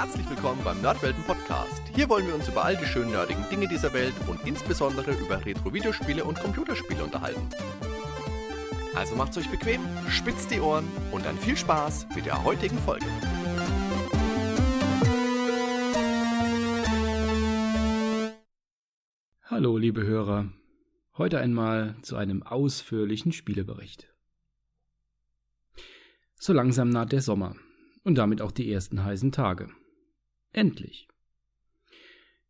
Herzlich willkommen beim Nerdwelten Podcast. Hier wollen wir uns über all die schönen nerdigen Dinge dieser Welt und insbesondere über Retro-Videospiele und Computerspiele unterhalten. Also macht's euch bequem, spitzt die Ohren und dann viel Spaß mit der heutigen Folge. Hallo, liebe Hörer. Heute einmal zu einem ausführlichen Spielebericht. So langsam naht der Sommer und damit auch die ersten heißen Tage. Endlich.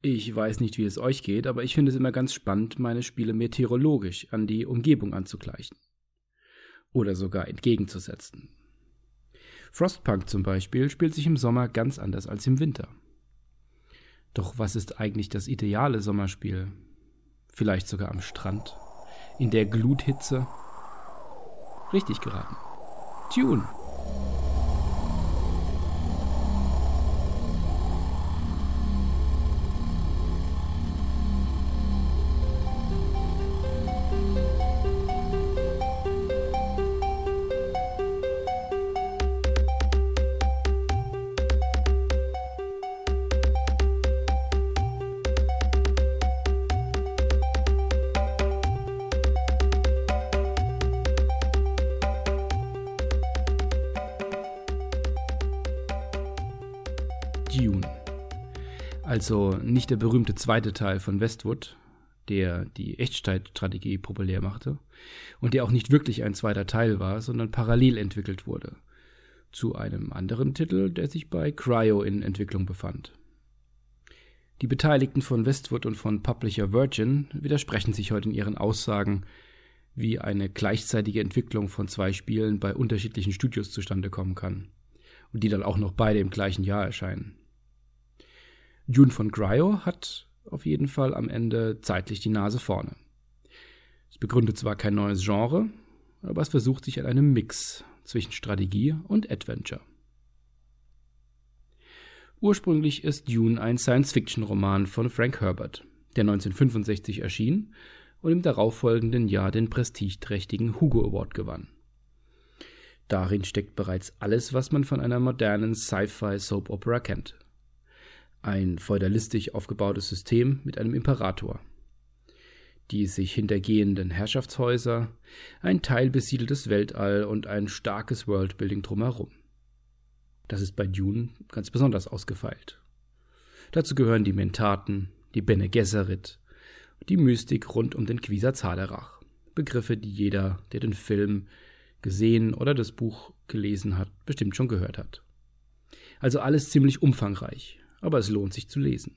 Ich weiß nicht, wie es euch geht, aber ich finde es immer ganz spannend, meine Spiele meteorologisch an die Umgebung anzugleichen. Oder sogar entgegenzusetzen. Frostpunk zum Beispiel spielt sich im Sommer ganz anders als im Winter. Doch was ist eigentlich das ideale Sommerspiel? Vielleicht sogar am Strand? In der Gluthitze? Richtig geraten. Tune. Also nicht der berühmte zweite Teil von Westwood, der die Echtzeitstrategie populär machte und der auch nicht wirklich ein zweiter Teil war, sondern parallel entwickelt wurde zu einem anderen Titel, der sich bei Cryo in Entwicklung befand. Die Beteiligten von Westwood und von Publisher Virgin widersprechen sich heute in ihren Aussagen, wie eine gleichzeitige Entwicklung von zwei Spielen bei unterschiedlichen Studios zustande kommen kann und die dann auch noch beide im gleichen Jahr erscheinen. Dune von Cryo hat auf jeden Fall am Ende zeitlich die Nase vorne. Es begründet zwar kein neues Genre, aber es versucht sich an einem Mix zwischen Strategie und Adventure. Ursprünglich ist Dune ein Science-Fiction-Roman von Frank Herbert, der 1965 erschien und im darauffolgenden Jahr den prestigeträchtigen Hugo Award gewann. Darin steckt bereits alles, was man von einer modernen Sci-Fi-Soap-Opera kennt. Ein feudalistisch aufgebautes System mit einem Imperator. Die sich hintergehenden Herrschaftshäuser, ein teilbesiedeltes Weltall und ein starkes Worldbuilding drumherum. Das ist bei Dune ganz besonders ausgefeilt. Dazu gehören die Mentaten, die Bene Gesserit, die Mystik rund um den Quisatz Zaderach. Begriffe, die jeder, der den Film gesehen oder das Buch gelesen hat, bestimmt schon gehört hat. Also alles ziemlich umfangreich, aber es lohnt sich zu lesen.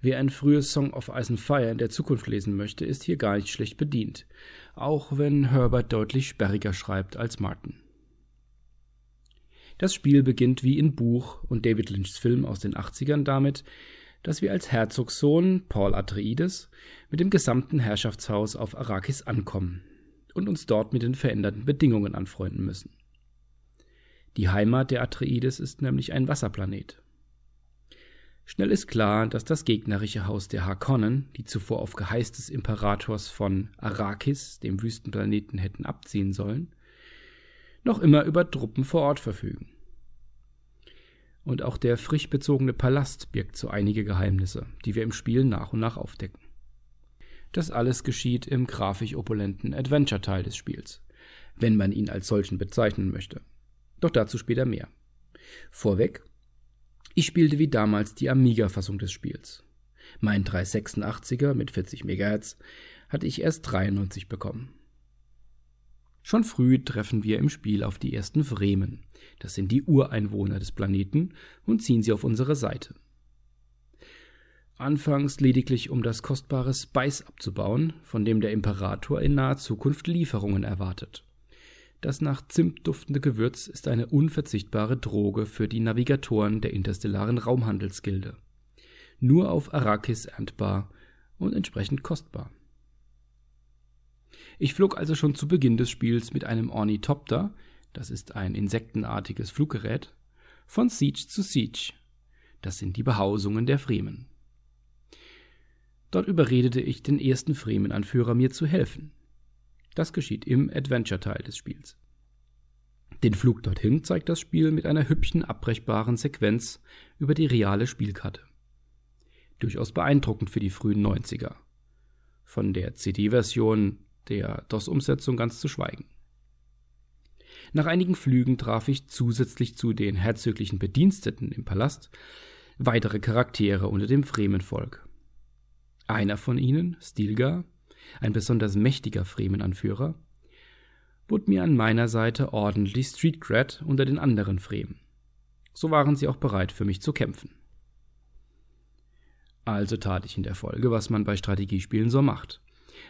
Wer ein frühes Song of Ice and Fire in der Zukunft lesen möchte, ist hier gar nicht schlecht bedient, auch wenn Herbert deutlich sperriger schreibt als Martin. Das Spiel beginnt wie in Buch und David Lynchs Film aus den 80ern damit, dass wir als Herzogssohn Paul Atreides mit dem gesamten Herrschaftshaus auf Arrakis ankommen und uns dort mit den veränderten Bedingungen anfreunden müssen. Die Heimat der Atreides ist nämlich ein Wasserplanet. Schnell ist klar, dass das gegnerische Haus der Harkonnen, die zuvor auf Geheiß des Imperators von Arrakis, dem Wüstenplaneten, hätten abziehen sollen, noch immer über Truppen vor Ort verfügen. Und auch der frisch bezogene Palast birgt so einige Geheimnisse, die wir im Spiel nach und nach aufdecken. Das alles geschieht im grafisch opulenten Adventure-Teil des Spiels, wenn man ihn als solchen bezeichnen möchte. Doch dazu später mehr. Vorweg, ich spielte wie damals die Amiga-Fassung des Spiels. Mein 386er mit 40 MHz hatte ich erst 93 bekommen. Schon früh treffen wir im Spiel auf die ersten Fremen. Das sind die Ureinwohner des Planeten und ziehen sie auf unsere Seite. Anfangs lediglich um das kostbare Spice abzubauen, von dem der Imperator in naher Zukunft Lieferungen erwartet. Das nach Zimt duftende Gewürz ist eine unverzichtbare Droge für die Navigatoren der interstellaren Raumhandelsgilde. Nur auf Arrakis erntbar und entsprechend kostbar. Ich flog also schon zu Beginn des Spiels mit einem Ornithopter, das ist ein insektenartiges Fluggerät, von Siege zu Siege. Das sind die Behausungen der Fremen. Dort überredete ich den ersten Fremen-Anführer, mir zu helfen. Das geschieht im Adventure-Teil des Spiels. Den Flug dorthin zeigt das Spiel mit einer hübschen abbrechbaren Sequenz über die reale Spielkarte. Durchaus beeindruckend für die frühen 90er. Von der CD-Version der DOS-Umsetzung ganz zu schweigen. Nach einigen Flügen traf ich zusätzlich zu den herzöglichen Bediensteten im Palast weitere Charaktere unter dem Fremenvolk. Einer von ihnen, Stilgar, ein besonders mächtiger Fremenanführer, bot mir an meiner Seite ordentlich Street Cred unter den anderen Fremen. So waren sie auch bereit für mich zu kämpfen. Also tat ich in der Folge, was man bei Strategiespielen so macht.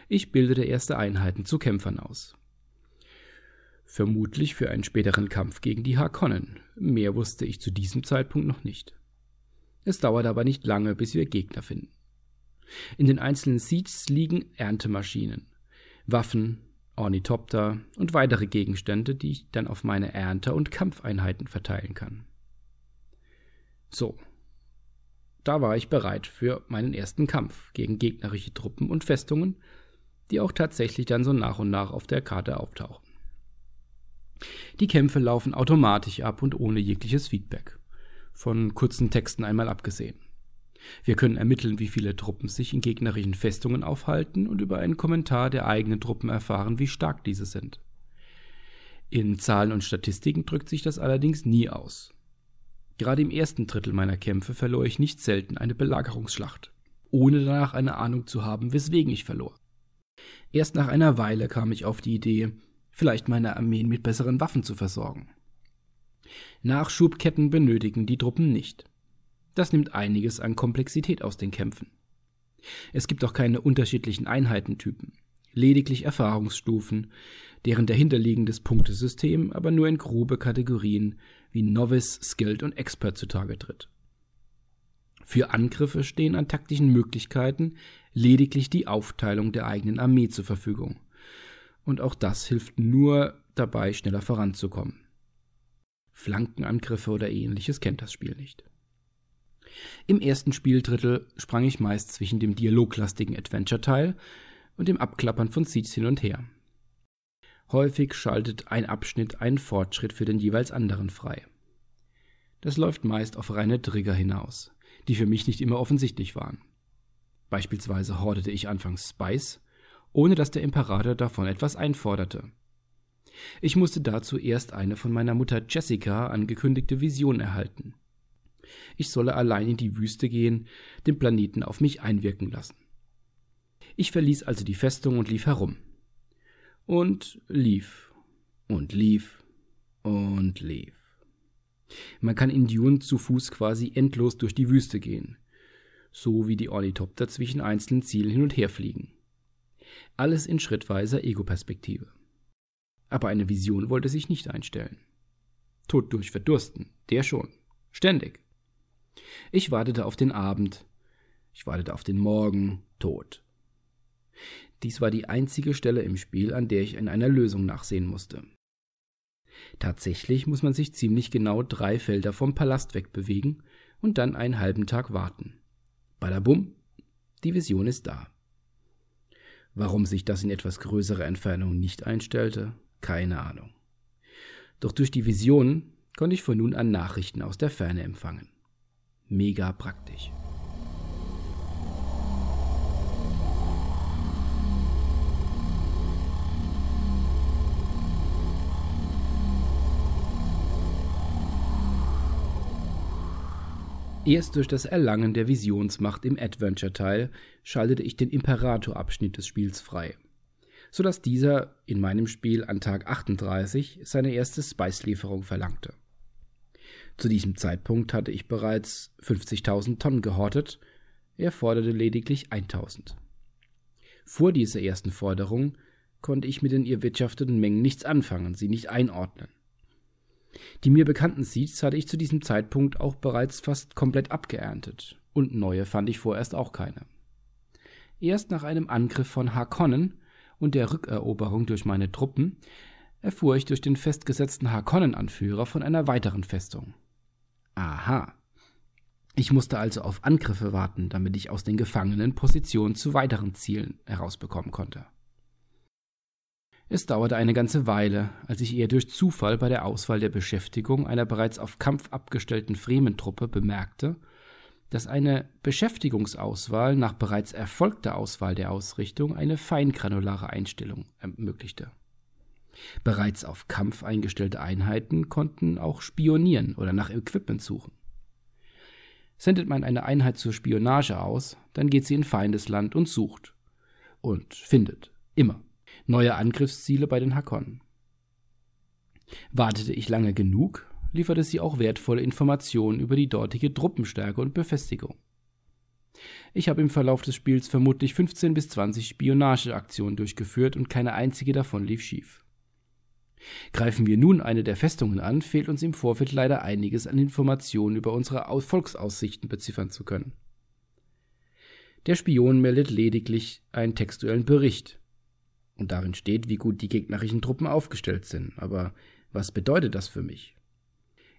Ich bildete erste Einheiten zu Kämpfern aus. Vermutlich für einen späteren Kampf gegen die Harkonnen. Mehr wusste ich zu diesem Zeitpunkt noch nicht. Es dauert aber nicht lange, bis wir Gegner finden. In den einzelnen Seats liegen Erntemaschinen, Waffen, Ornithopter und weitere Gegenstände, die ich dann auf meine Ernte- und Kampfeinheiten verteilen kann. So, da war ich bereit für meinen ersten Kampf gegen gegnerische Truppen und Festungen, die auch tatsächlich dann so nach und nach auf der Karte auftauchen. Die Kämpfe laufen automatisch ab und ohne jegliches Feedback, von kurzen Texten einmal abgesehen. Wir können ermitteln, wie viele Truppen sich in gegnerischen Festungen aufhalten und über einen Kommentar der eigenen Truppen erfahren, wie stark diese sind. In Zahlen und Statistiken drückt sich das allerdings nie aus. Gerade im ersten Drittel meiner Kämpfe verlor ich nicht selten eine Belagerungsschlacht, ohne danach eine Ahnung zu haben, weswegen ich verlor. Erst nach einer Weile kam ich auf die Idee, vielleicht meine Armeen mit besseren Waffen zu versorgen. Nachschubketten benötigen die Truppen nicht. Das nimmt einiges an Komplexität aus den Kämpfen. Es gibt auch keine unterschiedlichen Einheitentypen, lediglich Erfahrungsstufen, deren dahinterliegendes Punktesystem aber nur in grobe Kategorien wie Novice, Skilled und Expert zutage tritt. Für Angriffe stehen an taktischen Möglichkeiten lediglich die Aufteilung der eigenen Armee zur Verfügung. Und auch das hilft nur dabei, schneller voranzukommen. Flankenangriffe oder ähnliches kennt das Spiel nicht. Im ersten Spieldrittel sprang ich meist zwischen dem dialoglastigen Adventure-Teil und dem Abklappern von Seeds hin und her. Häufig schaltet ein Abschnitt einen Fortschritt für den jeweils anderen frei. Das läuft meist auf reine Trigger hinaus, die für mich nicht immer offensichtlich waren. Beispielsweise hordete ich anfangs Spice, ohne dass der Imperator davon etwas einforderte. Ich musste dazu erst eine von meiner Mutter Jessica angekündigte Vision erhalten ich solle allein in die Wüste gehen, den Planeten auf mich einwirken lassen. Ich verließ also die Festung und lief herum. Und lief. Und lief. Und lief. Man kann in Dune zu Fuß quasi endlos durch die Wüste gehen. So wie die Ornithopter zwischen einzelnen Zielen hin und her fliegen. Alles in schrittweiser Ego-Perspektive. Aber eine Vision wollte sich nicht einstellen. Tod durch Verdursten, der schon. Ständig. Ich wartete auf den Abend, ich wartete auf den Morgen, tot. Dies war die einzige Stelle im Spiel, an der ich in einer Lösung nachsehen musste. Tatsächlich muss man sich ziemlich genau drei Felder vom Palast wegbewegen und dann einen halben Tag warten. Badabum, die Vision ist da. Warum sich das in etwas größerer Entfernung nicht einstellte, keine Ahnung. Doch durch die Vision konnte ich von nun an Nachrichten aus der Ferne empfangen mega praktisch. Erst durch das Erlangen der Visionsmacht im Adventure-Teil schaltete ich den Imperator-Abschnitt des Spiels frei, sodass dieser in meinem Spiel an Tag 38 seine erste Spice-Lieferung verlangte. Zu diesem Zeitpunkt hatte ich bereits 50.000 Tonnen gehortet, er forderte lediglich 1000. Vor dieser ersten Forderung konnte ich mit den ihr wirtschafteten Mengen nichts anfangen, sie nicht einordnen. Die mir bekannten Seeds hatte ich zu diesem Zeitpunkt auch bereits fast komplett abgeerntet, und neue fand ich vorerst auch keine. Erst nach einem Angriff von Harkonnen und der Rückeroberung durch meine Truppen erfuhr ich durch den festgesetzten Harkonnen-Anführer von einer weiteren Festung. Aha. Ich musste also auf Angriffe warten, damit ich aus den Gefangenen Positionen zu weiteren Zielen herausbekommen konnte. Es dauerte eine ganze Weile, als ich eher durch Zufall bei der Auswahl der Beschäftigung einer bereits auf Kampf abgestellten Fremen-Truppe bemerkte, dass eine Beschäftigungsauswahl nach bereits erfolgter Auswahl der Ausrichtung eine feingranulare Einstellung ermöglichte. Bereits auf Kampf eingestellte Einheiten konnten auch spionieren oder nach Equipment suchen. Sendet man eine Einheit zur Spionage aus, dann geht sie in Feindesland und sucht. Und findet. Immer. Neue Angriffsziele bei den Hakonnen. Wartete ich lange genug, lieferte sie auch wertvolle Informationen über die dortige Truppenstärke und Befestigung. Ich habe im Verlauf des Spiels vermutlich 15 bis 20 Spionageaktionen durchgeführt und keine einzige davon lief schief. Greifen wir nun eine der Festungen an, fehlt uns im Vorfeld leider einiges an Informationen über unsere Volksaussichten beziffern zu können. Der Spion meldet lediglich einen textuellen Bericht. Und darin steht, wie gut die gegnerischen Truppen aufgestellt sind. Aber was bedeutet das für mich?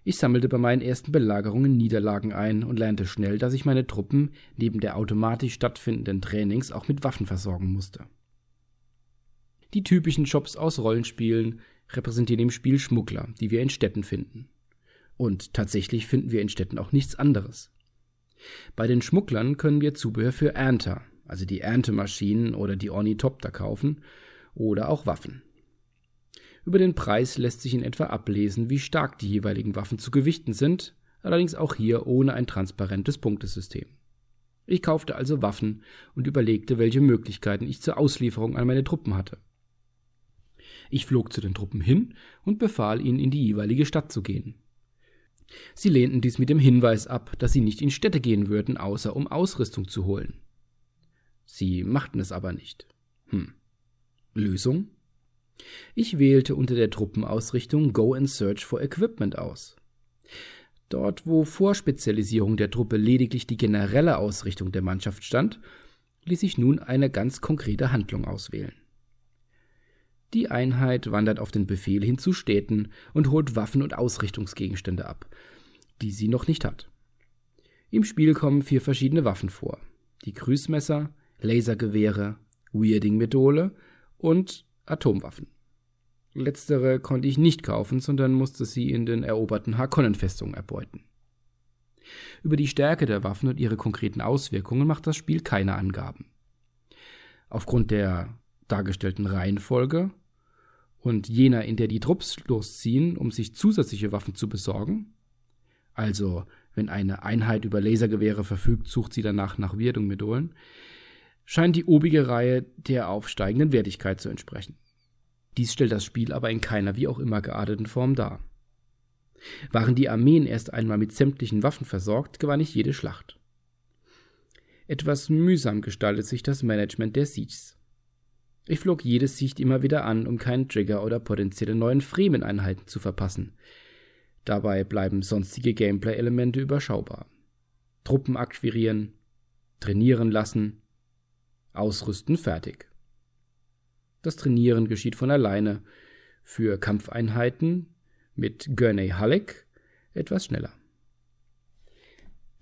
Ich sammelte bei meinen ersten Belagerungen Niederlagen ein und lernte schnell, dass ich meine Truppen neben der automatisch stattfindenden Trainings auch mit Waffen versorgen musste. Die typischen Jobs aus Rollenspielen repräsentieren im Spiel Schmuggler, die wir in Städten finden. Und tatsächlich finden wir in Städten auch nichts anderes. Bei den Schmugglern können wir Zubehör für Ernter, also die Erntemaschinen oder die Ornithopter kaufen, oder auch Waffen. Über den Preis lässt sich in etwa ablesen, wie stark die jeweiligen Waffen zu gewichten sind, allerdings auch hier ohne ein transparentes Punktesystem. Ich kaufte also Waffen und überlegte, welche Möglichkeiten ich zur Auslieferung an meine Truppen hatte. Ich flog zu den Truppen hin und befahl ihnen, in die jeweilige Stadt zu gehen. Sie lehnten dies mit dem Hinweis ab, dass sie nicht in Städte gehen würden, außer um Ausrüstung zu holen. Sie machten es aber nicht. Hm. Lösung? Ich wählte unter der Truppenausrichtung Go and Search for Equipment aus. Dort, wo vor Spezialisierung der Truppe lediglich die generelle Ausrichtung der Mannschaft stand, ließ ich nun eine ganz konkrete Handlung auswählen. Die Einheit wandert auf den Befehl hin zu Städten und holt Waffen und Ausrichtungsgegenstände ab, die sie noch nicht hat. Im Spiel kommen vier verschiedene Waffen vor: die Krüßmesser, Lasergewehre, Weirding-Methode und Atomwaffen. Letztere konnte ich nicht kaufen, sondern musste sie in den eroberten Harkonnen-Festungen erbeuten. Über die Stärke der Waffen und ihre konkreten Auswirkungen macht das Spiel keine Angaben. Aufgrund der dargestellten Reihenfolge und jener, in der die Trupps losziehen, um sich zusätzliche Waffen zu besorgen, also wenn eine Einheit über Lasergewehre verfügt, sucht sie danach nach Weirdung-Methoden, scheint die obige Reihe der aufsteigenden Wertigkeit zu entsprechen. Dies stellt das Spiel aber in keiner wie auch immer gearteten Form dar. Waren die Armeen erst einmal mit sämtlichen Waffen versorgt, gewann ich jede Schlacht. Etwas mühsam gestaltet sich das Management der Sieges. Ich flog jede Sicht immer wieder an, um keinen Trigger oder potenzielle neuen Fremen-Einheiten zu verpassen. Dabei bleiben sonstige Gameplay-Elemente überschaubar. Truppen akquirieren, trainieren lassen, ausrüsten, fertig. Das Trainieren geschieht von alleine. Für Kampfeinheiten mit Gurney Halleck etwas schneller.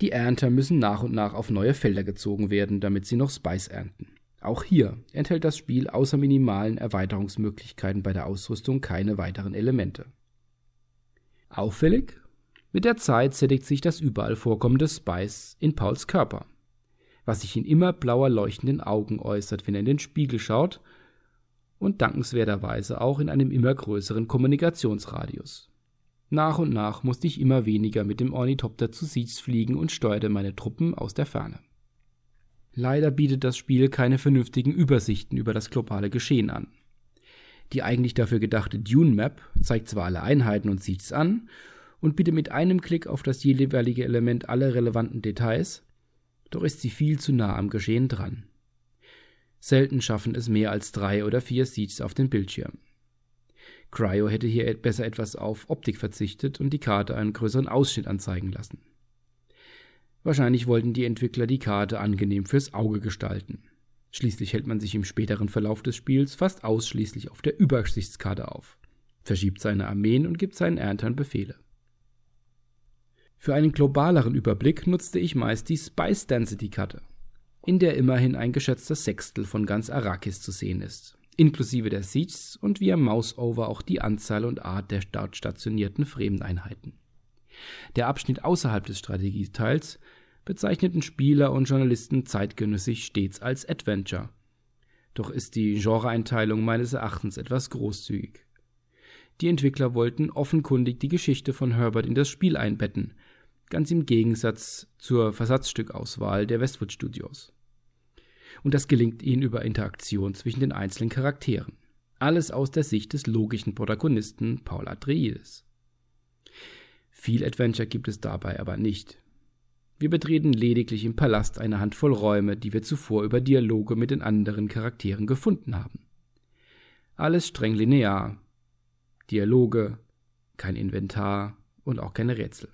Die Ernter müssen nach und nach auf neue Felder gezogen werden, damit sie noch Spice ernten. Auch hier enthält das Spiel außer minimalen Erweiterungsmöglichkeiten bei der Ausrüstung keine weiteren Elemente. Auffällig? Mit der Zeit sättigt sich das überall vorkommende Spice in Pauls Körper, was sich in immer blauer leuchtenden Augen äußert, wenn er in den Spiegel schaut und dankenswerterweise auch in einem immer größeren Kommunikationsradius. Nach und nach musste ich immer weniger mit dem Ornithopter zu Siege fliegen und steuerte meine Truppen aus der Ferne. Leider bietet das Spiel keine vernünftigen Übersichten über das globale Geschehen an. Die eigentlich dafür gedachte Dune Map zeigt zwar alle Einheiten und Sieges an und bietet mit einem Klick auf das jeweilige Element alle relevanten Details, doch ist sie viel zu nah am Geschehen dran. Selten schaffen es mehr als drei oder vier Sieges auf den Bildschirm. Cryo hätte hier besser etwas auf Optik verzichtet und die Karte einen größeren Ausschnitt anzeigen lassen. Wahrscheinlich wollten die Entwickler die Karte angenehm fürs Auge gestalten. Schließlich hält man sich im späteren Verlauf des Spiels fast ausschließlich auf der Übersichtskarte auf, verschiebt seine Armeen und gibt seinen Erntern Befehle. Für einen globaleren Überblick nutzte ich meist die Spice Density Karte in der immerhin ein geschätzter Sechstel von ganz Arrakis zu sehen ist. inklusive der Sieges und via Mouseover auch die Anzahl und Art der dort stationierten Fremdeinheiten. Der Abschnitt außerhalb des Strategieteils bezeichneten Spieler und Journalisten zeitgenössisch stets als Adventure. Doch ist die Genreeinteilung meines Erachtens etwas großzügig. Die Entwickler wollten offenkundig die Geschichte von Herbert in das Spiel einbetten, ganz im Gegensatz zur Versatzstückauswahl der Westwood Studios. Und das gelingt ihnen über Interaktion zwischen den einzelnen Charakteren. Alles aus der Sicht des logischen Protagonisten Paul Atreides. Viel Adventure gibt es dabei aber nicht. Wir betreten lediglich im Palast eine Handvoll Räume, die wir zuvor über Dialoge mit den anderen Charakteren gefunden haben. Alles streng linear. Dialoge, kein Inventar und auch keine Rätsel.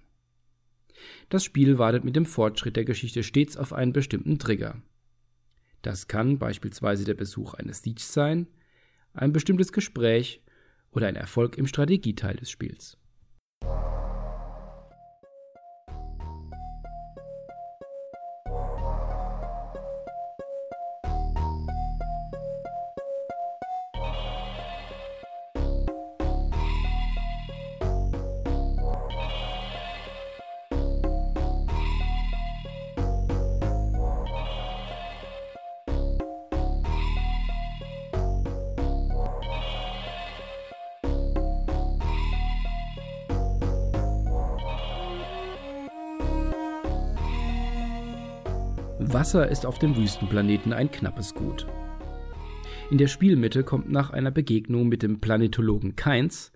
Das Spiel wartet mit dem Fortschritt der Geschichte stets auf einen bestimmten Trigger. Das kann beispielsweise der Besuch eines Siege sein, ein bestimmtes Gespräch oder ein Erfolg im Strategieteil des Spiels. Wasser ist auf dem Wüstenplaneten ein knappes Gut. In der Spielmitte kommt nach einer Begegnung mit dem Planetologen Kainz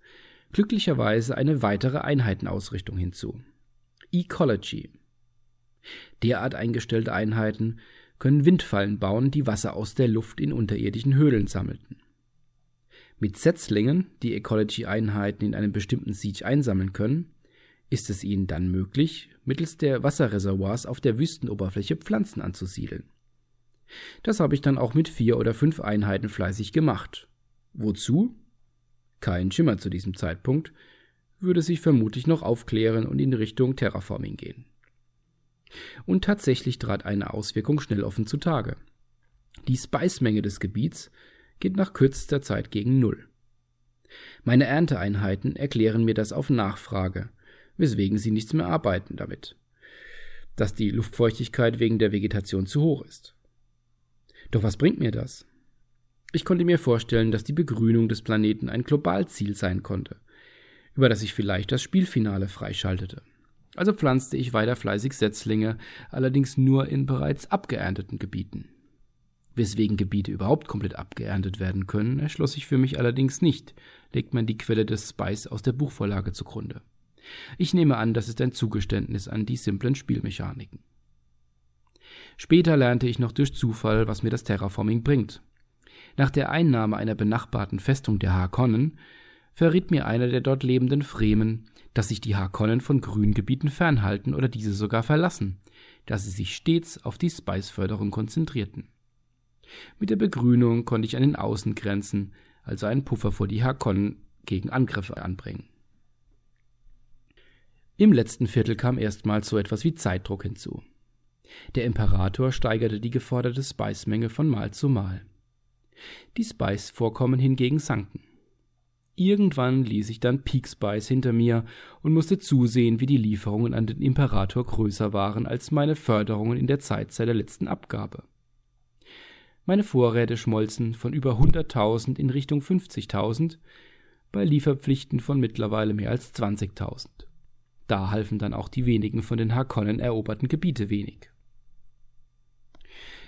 glücklicherweise eine weitere Einheitenausrichtung hinzu. Ecology. Derart eingestellte Einheiten können Windfallen bauen, die Wasser aus der Luft in unterirdischen Höhlen sammelten. Mit Setzlingen, die Ecology-Einheiten in einem bestimmten Siege einsammeln können, ist es ihnen dann möglich, mittels der Wasserreservoirs auf der Wüstenoberfläche Pflanzen anzusiedeln. Das habe ich dann auch mit vier oder fünf Einheiten fleißig gemacht. Wozu? Kein Schimmer zu diesem Zeitpunkt, würde sich vermutlich noch aufklären und in Richtung Terraforming gehen. Und tatsächlich trat eine Auswirkung schnell offen zutage. Die Spice-Menge des Gebiets geht nach kürzester Zeit gegen Null. Meine Ernteeinheiten erklären mir das auf Nachfrage weswegen sie nichts mehr arbeiten damit. Dass die Luftfeuchtigkeit wegen der Vegetation zu hoch ist. Doch was bringt mir das? Ich konnte mir vorstellen, dass die Begrünung des Planeten ein Globalziel sein konnte, über das ich vielleicht das Spielfinale freischaltete. Also pflanzte ich weiter fleißig Setzlinge, allerdings nur in bereits abgeernteten Gebieten. Weswegen Gebiete überhaupt komplett abgeerntet werden können, erschloss sich für mich allerdings nicht, legt man die Quelle des Spice aus der Buchvorlage zugrunde. Ich nehme an, das ist ein Zugeständnis an die simplen Spielmechaniken. Später lernte ich noch durch Zufall, was mir das Terraforming bringt. Nach der Einnahme einer benachbarten Festung der Harkonnen verriet mir einer der dort lebenden Fremen, dass sich die Harkonnen von Grüngebieten fernhalten oder diese sogar verlassen, da sie sich stets auf die Spice-Förderung konzentrierten. Mit der Begrünung konnte ich an den Außengrenzen, also einen Puffer vor die Harkonnen, gegen Angriffe anbringen. Im letzten Viertel kam erstmals so etwas wie Zeitdruck hinzu. Der Imperator steigerte die geforderte Spice-Menge von Mal zu Mal. Die Spice-Vorkommen hingegen sanken. Irgendwann ließ ich dann Peak Spice hinter mir und musste zusehen, wie die Lieferungen an den Imperator größer waren als meine Förderungen in der Zeit seit der letzten Abgabe. Meine Vorräte schmolzen von über 100.000 in Richtung 50.000 bei Lieferpflichten von mittlerweile mehr als 20.000. Da halfen dann auch die wenigen von den Harkonnen eroberten Gebiete wenig.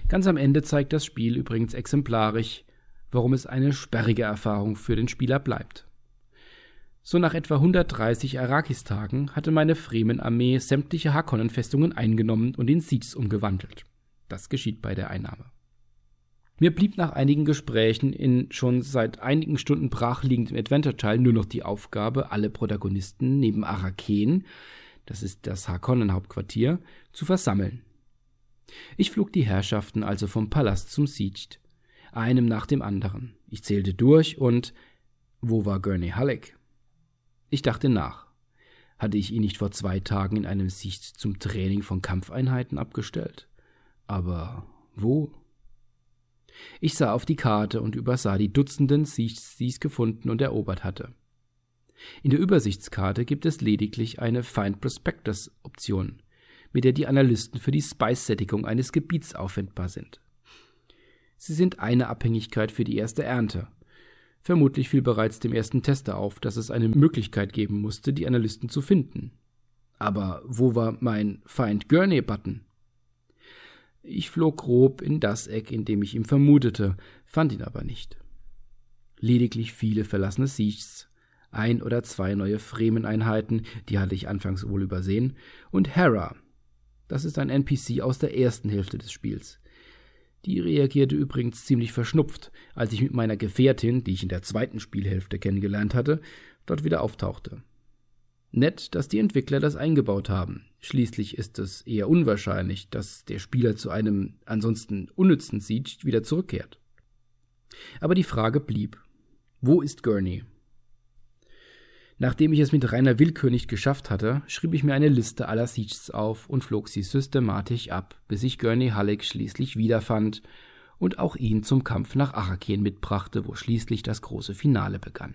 Ganz am Ende zeigt das Spiel übrigens exemplarisch, warum es eine sperrige Erfahrung für den Spieler bleibt. So nach etwa 130 Arrakis-Tagen hatte meine Fremen-Armee sämtliche Harkonnen-Festungen eingenommen und in Sieges umgewandelt. Das geschieht bei der Einnahme. Mir blieb nach einigen Gesprächen in schon seit einigen Stunden brachliegendem Adventure-Teil nur noch die Aufgabe, alle Protagonisten neben Araken, das ist das Harkonnen-Hauptquartier, zu versammeln. Ich flog die Herrschaften also vom Palast zum Siege, einem nach dem anderen. Ich zählte durch und wo war Gurney Halleck? Ich dachte nach. Hatte ich ihn nicht vor zwei Tagen in einem Siege zum Training von Kampfeinheiten abgestellt? Aber wo? Ich sah auf die Karte und übersah die Dutzenden Sieges, die ich gefunden und erobert hatte. In der Übersichtskarte gibt es lediglich eine Find Prospectus Option, mit der die Analysten für die Spice-Sättigung eines Gebiets aufwendbar sind. Sie sind eine Abhängigkeit für die erste Ernte. Vermutlich fiel bereits dem ersten Tester auf, dass es eine Möglichkeit geben musste, die Analysten zu finden. Aber wo war mein Find Gurney-Button? Ich flog grob in das Eck, in dem ich ihn vermutete, fand ihn aber nicht. Lediglich viele verlassene Sieges, ein oder zwei neue Fremen-Einheiten, die hatte ich anfangs wohl übersehen, und Hera. Das ist ein NPC aus der ersten Hälfte des Spiels. Die reagierte übrigens ziemlich verschnupft, als ich mit meiner Gefährtin, die ich in der zweiten Spielhälfte kennengelernt hatte, dort wieder auftauchte. Nett, dass die Entwickler das eingebaut haben. Schließlich ist es eher unwahrscheinlich, dass der Spieler zu einem ansonsten unnützen Siege wieder zurückkehrt. Aber die Frage blieb: Wo ist Gurney? Nachdem ich es mit reiner Willkür nicht geschafft hatte, schrieb ich mir eine Liste aller Sieges auf und flog sie systematisch ab, bis ich Gurney Halleck schließlich wiederfand und auch ihn zum Kampf nach Araken mitbrachte, wo schließlich das große Finale begann.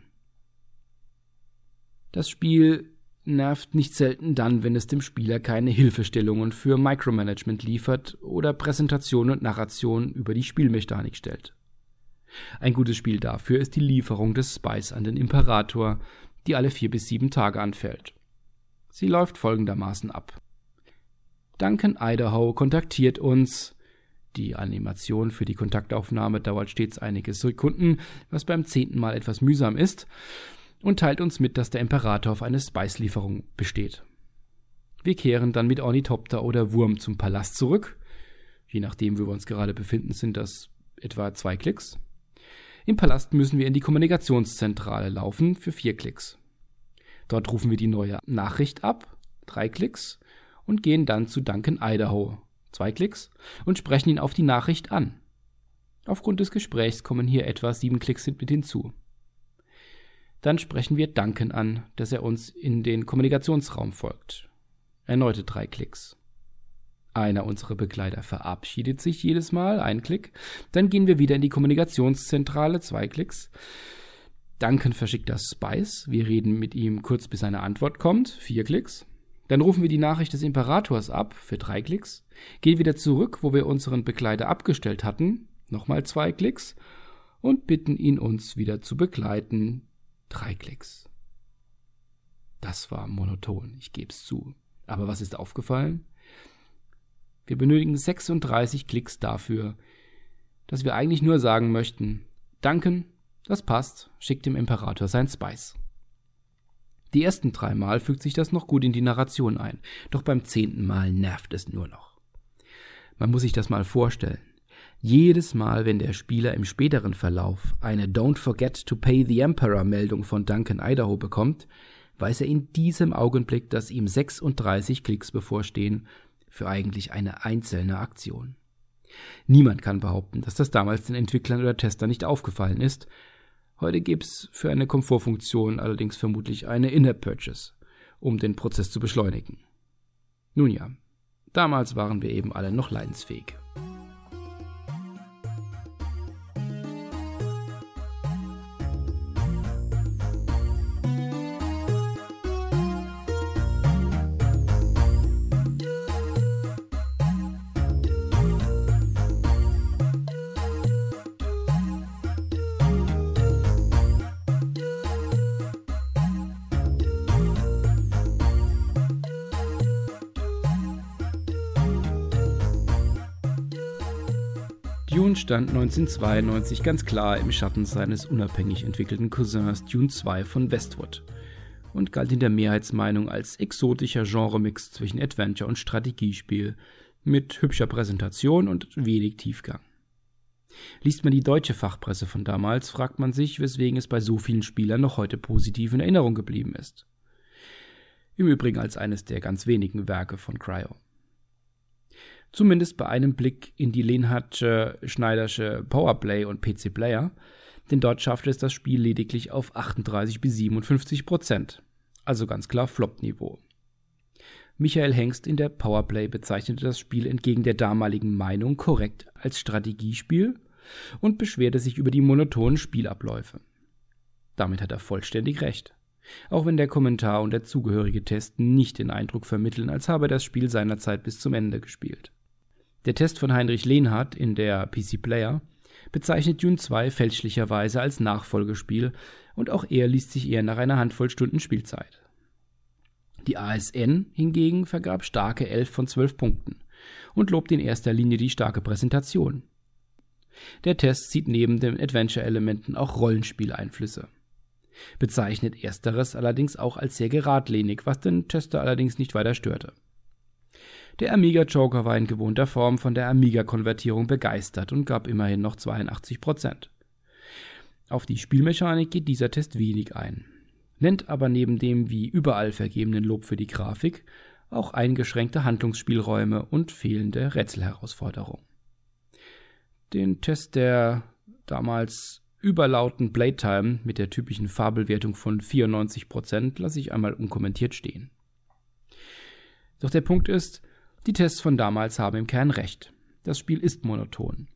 Das Spiel nervt nicht selten dann, wenn es dem Spieler keine Hilfestellungen für Micromanagement liefert oder Präsentation und Narration über die Spielmechanik stellt. Ein gutes Spiel dafür ist die Lieferung des Spice an den Imperator, die alle vier bis sieben Tage anfällt. Sie läuft folgendermaßen ab. Duncan Idaho kontaktiert uns. Die Animation für die Kontaktaufnahme dauert stets einige Sekunden, was beim zehnten Mal etwas mühsam ist, und teilt uns mit, dass der Imperator auf eine Spice-Lieferung besteht. Wir kehren dann mit Ornithopter oder Wurm zum Palast zurück. Je nachdem, wo wir uns gerade befinden, sind das etwa zwei Klicks. Im Palast müssen wir in die Kommunikationszentrale laufen für vier Klicks. Dort rufen wir die neue Nachricht ab, drei Klicks, und gehen dann zu Duncan Idaho, zwei Klicks, und sprechen ihn auf die Nachricht an. Aufgrund des Gesprächs kommen hier etwa sieben Klicks mit hinzu. Dann sprechen wir Duncan an, dass er uns in den Kommunikationsraum folgt. Erneute drei Klicks. Einer unserer Begleiter verabschiedet sich jedes Mal, ein Klick. Dann gehen wir wieder in die Kommunikationszentrale, zwei Klicks. Duncan verschickt das Spice. Wir reden mit ihm kurz, bis eine Antwort kommt, vier Klicks. Dann rufen wir die Nachricht des Imperators ab für drei Klicks, gehen wieder zurück, wo wir unseren Begleiter abgestellt hatten, nochmal zwei Klicks und bitten ihn, uns wieder zu begleiten, drei Klicks. Das war monoton, ich gebe es zu. Aber was ist aufgefallen? Wir benötigen 36 Klicks dafür, dass wir eigentlich nur sagen möchten, danken, das passt, schickt dem Imperator sein Spice. Die ersten drei Mal fügt sich das noch gut in die Narration ein, doch beim zehnten Mal nervt es nur noch. Man muss sich das mal vorstellen. Jedes Mal, wenn der Spieler im späteren Verlauf eine Don't forget to pay the Emperor Meldung von Duncan Idaho bekommt, weiß er in diesem Augenblick, dass ihm 36 Klicks bevorstehen für eigentlich eine einzelne Aktion. Niemand kann behaupten, dass das damals den Entwicklern oder Testern nicht aufgefallen ist. Heute gibt es für eine Komfortfunktion allerdings vermutlich eine In-App-Purchase, um den Prozess zu beschleunigen. Nun ja, damals waren wir eben alle noch leidensfähig. Dune stand 1992 ganz klar im Schatten seines unabhängig entwickelten Cousins Dune 2 von Westwood und galt in der Mehrheitsmeinung als exotischer Genremix zwischen Adventure und Strategiespiel mit hübscher Präsentation und wenig Tiefgang. Liest man die deutsche Fachpresse von damals, fragt man sich, weswegen es bei so vielen Spielern noch heute positiv in Erinnerung geblieben ist. Im Übrigen als eines der ganz wenigen Werke von Cryo. Zumindest bei einem Blick in die Lenhardsche Schneidersche Powerplay und PC Player, denn dort schaffte es das Spiel lediglich auf 38 bis 57 Prozent. Also ganz klar Flop-Niveau. Michael Hengst in der Powerplay bezeichnete das Spiel entgegen der damaligen Meinung korrekt als Strategiespiel und beschwerte sich über die monotonen Spielabläufe. Damit hat er vollständig recht. Auch wenn der Kommentar und der zugehörige Test nicht den Eindruck vermitteln, als habe er das Spiel seinerzeit bis zum Ende gespielt. Der Test von Heinrich Lehnhardt in der PC Player bezeichnet Dune 2 fälschlicherweise als Nachfolgespiel und auch er liest sich eher nach einer Handvoll Stunden Spielzeit. Die ASN hingegen vergab starke 11 von 12 Punkten und lobt in erster Linie die starke Präsentation. Der Test sieht neben den Adventure-Elementen auch Rollenspieleinflüsse. Bezeichnet ersteres allerdings auch als sehr geradlinig, was den Tester allerdings nicht weiter störte. Der Amiga Joker war in gewohnter Form von der Amiga-Konvertierung begeistert und gab immerhin noch 82 Prozent. Auf die Spielmechanik geht dieser Test wenig ein, nennt aber neben dem wie überall vergebenen Lob für die Grafik auch eingeschränkte Handlungsspielräume und fehlende Rätselherausforderungen. Den Test der damals überlauten Playtime mit der typischen Fabelwertung von 94% lasse ich einmal unkommentiert stehen. Doch der Punkt ist, die Tests von damals haben im Kern recht. Das Spiel ist monoton.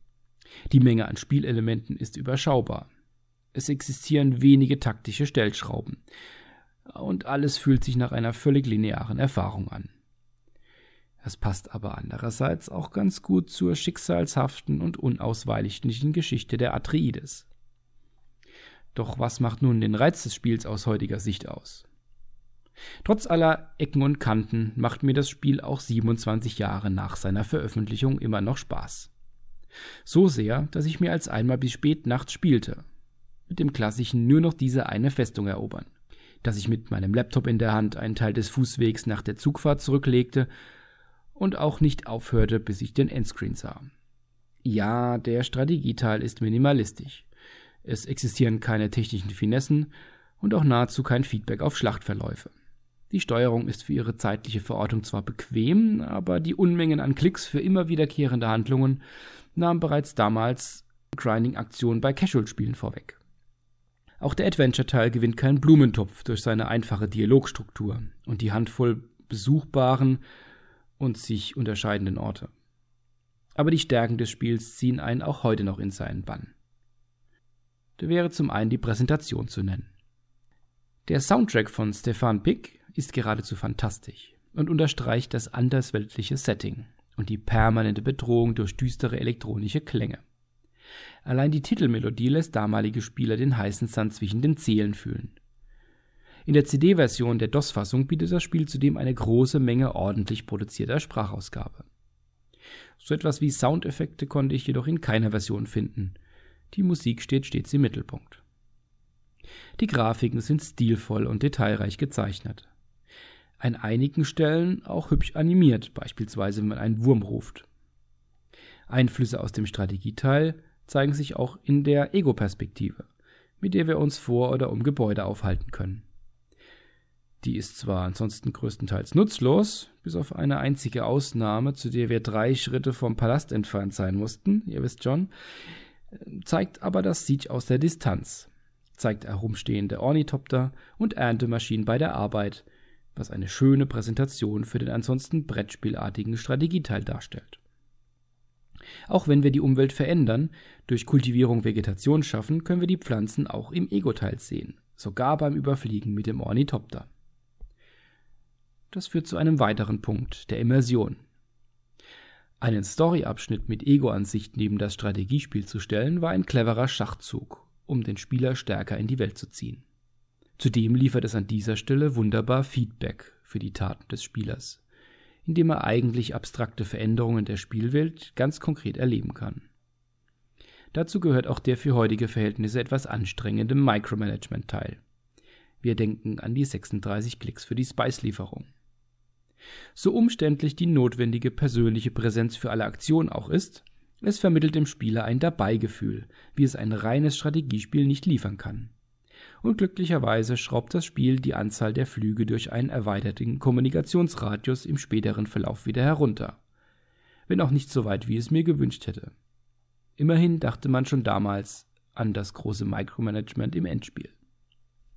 Die Menge an Spielelementen ist überschaubar. Es existieren wenige taktische Stellschrauben. Und alles fühlt sich nach einer völlig linearen Erfahrung an. Das passt aber andererseits auch ganz gut zur schicksalshaften und unausweichlichen Geschichte der Atreides. Doch was macht nun den Reiz des Spiels aus heutiger Sicht aus? Trotz aller Ecken und Kanten macht mir das Spiel auch 27 Jahre nach seiner Veröffentlichung immer noch Spaß. So sehr, dass ich mir als einmal bis spät nachts spielte. Mit dem klassischen nur noch diese eine Festung erobern. Dass ich mit meinem Laptop in der Hand einen Teil des Fußwegs nach der Zugfahrt zurücklegte und auch nicht aufhörte, bis ich den Endscreen sah. Ja, der Strategieteil ist minimalistisch. Es existieren keine technischen Finessen und auch nahezu kein Feedback auf Schlachtverläufe. Die Steuerung ist für ihre zeitliche Verortung zwar bequem, aber die Unmengen an Klicks für immer wiederkehrende Handlungen nahmen bereits damals Grinding-Aktionen bei Casual-Spielen vorweg. Auch der Adventure-Teil gewinnt keinen Blumentopf durch seine einfache Dialogstruktur und die Handvoll besuchbaren und sich unterscheidenden Orte. Aber die Stärken des Spiels ziehen einen auch heute noch in seinen Bann. Da wäre zum einen die Präsentation zu nennen. Der Soundtrack von Stefan Pick ist geradezu fantastisch und unterstreicht das andersweltliche Setting und die permanente Bedrohung durch düstere elektronische Klänge. Allein die Titelmelodie lässt damalige Spieler den heißen Sand zwischen den Zählen fühlen. In der CD-Version der DOS-Fassung bietet das Spiel zudem eine große Menge ordentlich produzierter Sprachausgabe. So etwas wie Soundeffekte konnte ich jedoch in keiner Version finden. Die Musik steht stets im Mittelpunkt. Die Grafiken sind stilvoll und detailreich gezeichnet an einigen Stellen auch hübsch animiert, beispielsweise wenn man einen Wurm ruft. Einflüsse aus dem Strategieteil zeigen sich auch in der Ego-Perspektive, mit der wir uns vor oder um Gebäude aufhalten können. Die ist zwar ansonsten größtenteils nutzlos, bis auf eine einzige Ausnahme, zu der wir drei Schritte vom Palast entfernt sein mussten, ihr wisst schon, zeigt aber das Siege aus der Distanz, zeigt herumstehende Ornithopter und Erntemaschinen bei der Arbeit, was eine schöne Präsentation für den ansonsten Brettspielartigen Strategieteil darstellt. Auch wenn wir die Umwelt verändern, durch Kultivierung Vegetation schaffen, können wir die Pflanzen auch im Ego-Teil sehen, sogar beim Überfliegen mit dem Ornithopter. Das führt zu einem weiteren Punkt, der Immersion. Einen Story-Abschnitt mit Ego-Ansicht neben das Strategiespiel zu stellen, war ein cleverer Schachzug, um den Spieler stärker in die Welt zu ziehen. Zudem liefert es an dieser Stelle wunderbar Feedback für die Taten des Spielers, indem er eigentlich abstrakte Veränderungen der Spielwelt ganz konkret erleben kann. Dazu gehört auch der für heutige Verhältnisse etwas anstrengende Micromanagement-Teil. Wir denken an die 36 Klicks für die Spice-Lieferung. So umständlich die notwendige persönliche Präsenz für alle Aktionen auch ist, es vermittelt dem Spieler ein Dabeigefühl, wie es ein reines Strategiespiel nicht liefern kann und glücklicherweise schraubt das Spiel die Anzahl der Flüge durch einen erweiterten Kommunikationsradius im späteren Verlauf wieder herunter. Wenn auch nicht so weit, wie es mir gewünscht hätte. Immerhin dachte man schon damals an das große Micromanagement im Endspiel.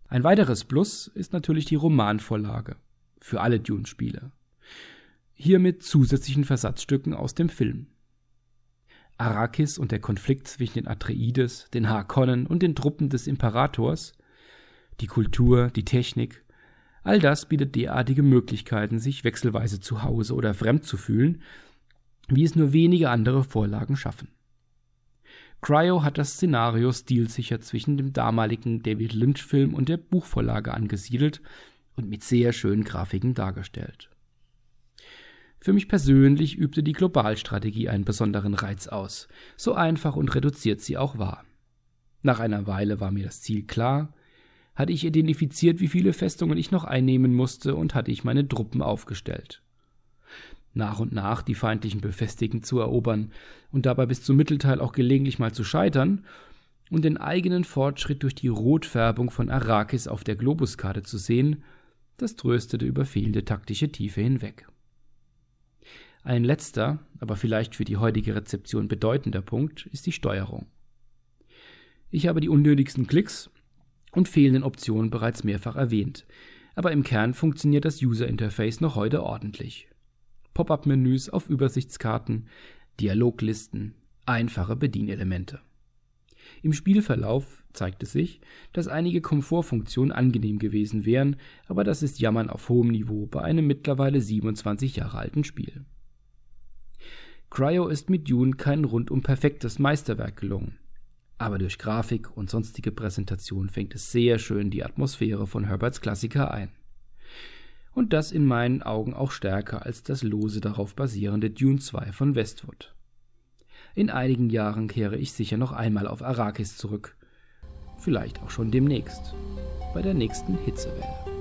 Ein weiteres Plus ist natürlich die Romanvorlage für alle Dune-Spiele. Hier mit zusätzlichen Versatzstücken aus dem Film. Arrakis und der Konflikt zwischen den Atreides, den Harkonnen und den Truppen des Imperators, die Kultur, die Technik, all das bietet derartige Möglichkeiten, sich wechselweise zu Hause oder fremd zu fühlen, wie es nur wenige andere Vorlagen schaffen. Cryo hat das Szenario stilsicher zwischen dem damaligen David Lynch-Film und der Buchvorlage angesiedelt und mit sehr schönen Grafiken dargestellt. Für mich persönlich übte die Globalstrategie einen besonderen Reiz aus, so einfach und reduziert sie auch war. Nach einer Weile war mir das Ziel klar, hatte ich identifiziert, wie viele Festungen ich noch einnehmen musste und hatte ich meine Truppen aufgestellt. Nach und nach die feindlichen Befestigten zu erobern und dabei bis zum Mittelteil auch gelegentlich mal zu scheitern und den eigenen Fortschritt durch die Rotfärbung von Arrakis auf der Globuskarte zu sehen, das tröstete über fehlende taktische Tiefe hinweg. Ein letzter, aber vielleicht für die heutige Rezeption bedeutender Punkt ist die Steuerung. Ich habe die unnötigsten Klicks und fehlenden Optionen bereits mehrfach erwähnt, aber im Kern funktioniert das User Interface noch heute ordentlich. Pop-up-Menüs auf Übersichtskarten, Dialoglisten, einfache Bedienelemente. Im Spielverlauf zeigte sich, dass einige Komfortfunktionen angenehm gewesen wären, aber das ist Jammern auf hohem Niveau bei einem mittlerweile 27 Jahre alten Spiel. Cryo ist mit Dune kein rundum perfektes Meisterwerk gelungen aber durch Grafik und sonstige Präsentation fängt es sehr schön die Atmosphäre von Herberts Klassiker ein. Und das in meinen Augen auch stärker als das lose darauf basierende Dune 2 von Westwood. In einigen Jahren kehre ich sicher noch einmal auf Arrakis zurück. Vielleicht auch schon demnächst. Bei der nächsten Hitzewelle.